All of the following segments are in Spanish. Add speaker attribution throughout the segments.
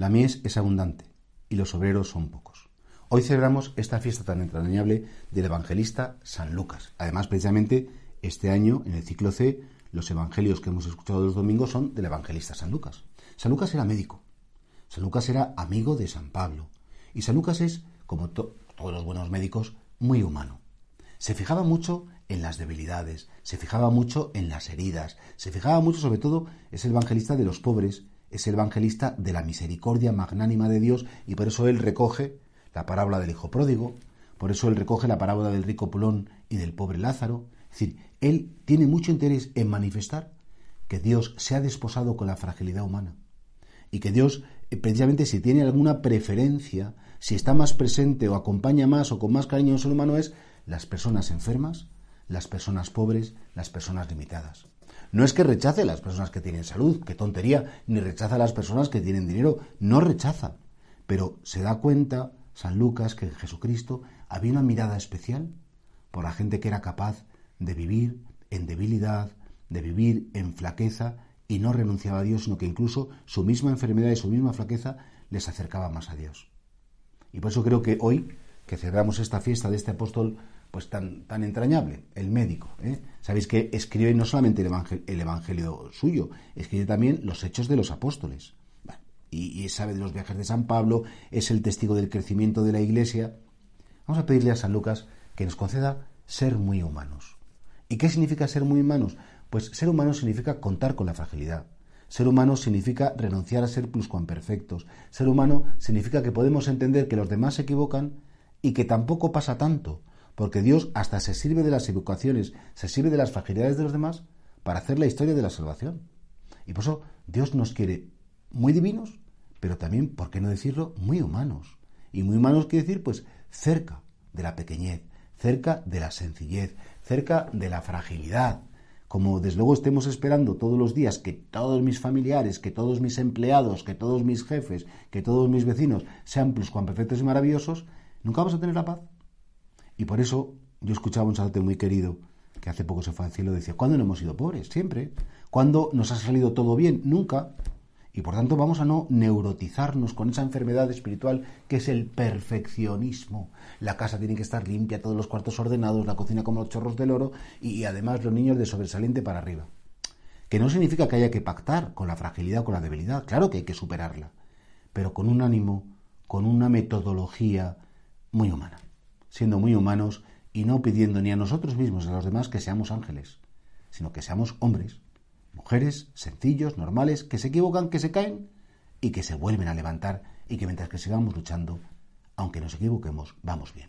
Speaker 1: La mies es abundante y los obreros son pocos. Hoy celebramos esta fiesta tan entrañable del evangelista San Lucas. Además, precisamente, este año, en el ciclo C, los evangelios que hemos escuchado los domingos son del evangelista San Lucas. San Lucas era médico. San Lucas era amigo de San Pablo. Y San Lucas es, como todos los buenos médicos, muy humano. Se fijaba mucho en las debilidades, se fijaba mucho en las heridas, se fijaba mucho sobre todo, es el evangelista de los pobres es el evangelista de la misericordia magnánima de Dios y por eso él recoge la parábola del hijo pródigo, por eso él recoge la parábola del rico Pulón y del pobre Lázaro. Es decir, él tiene mucho interés en manifestar que Dios se ha desposado con la fragilidad humana y que Dios, eh, precisamente si tiene alguna preferencia, si está más presente o acompaña más o con más cariño un ser humano, es las personas enfermas, las personas pobres, las personas limitadas. No es que rechace a las personas que tienen salud, qué tontería, ni rechaza a las personas que tienen dinero, no rechaza. Pero se da cuenta San Lucas que en Jesucristo había una mirada especial por la gente que era capaz de vivir en debilidad, de vivir en flaqueza y no renunciaba a Dios, sino que incluso su misma enfermedad y su misma flaqueza les acercaba más a Dios. Y por eso creo que hoy, que celebramos esta fiesta de este apóstol pues tan, tan entrañable, el médico. ¿eh? Sabéis que escribe no solamente el evangelio, suyo, escribe también los hechos de los apóstoles. y, y, sabe de los viajes de San Pablo, es el testigo del crecimiento de la Iglesia. Vamos a pedirle a San Lucas que nos conceda ser muy humanos. ¿Y qué significa ser muy humanos? Pues ser humano significa contar con la fragilidad. Ser humano significa renunciar a ser pluscuamperfectos. Ser humano significa que podemos entender que los demás se equivocan y que tampoco pasa tanto, porque Dios hasta se sirve de las evocaciones, se sirve de las fragilidades de los demás para hacer la historia de la salvación. Y por eso Dios nos quiere muy divinos, pero también, ¿por qué no decirlo?, muy humanos. Y muy humanos quiere decir, pues, cerca de la pequeñez, cerca de la sencillez, cerca de la fragilidad. Como desde luego estemos esperando todos los días que todos mis familiares, que todos mis empleados, que todos mis jefes, que todos mis vecinos sean perfectos y maravillosos, nunca vamos a tener la paz. Y por eso yo escuchaba a un sacerdote muy querido que hace poco se fue al cielo, decía, ¿cuándo no hemos sido pobres? Siempre. ¿Cuándo nos ha salido todo bien? Nunca. Y por tanto vamos a no neurotizarnos con esa enfermedad espiritual que es el perfeccionismo. La casa tiene que estar limpia, todos los cuartos ordenados, la cocina como los chorros del oro y, además los niños de sobresaliente para arriba. Que no significa que haya que pactar con la fragilidad con la debilidad, claro que hay que superarla, pero con un ánimo, con una metodología muy humana siendo muy humanos y no pidiendo ni a nosotros mismos ni a los demás que seamos ángeles, sino que seamos hombres, mujeres sencillos, normales, que se equivocan, que se caen y que se vuelven a levantar y que mientras que sigamos luchando, aunque nos equivoquemos, vamos bien.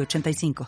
Speaker 2: 85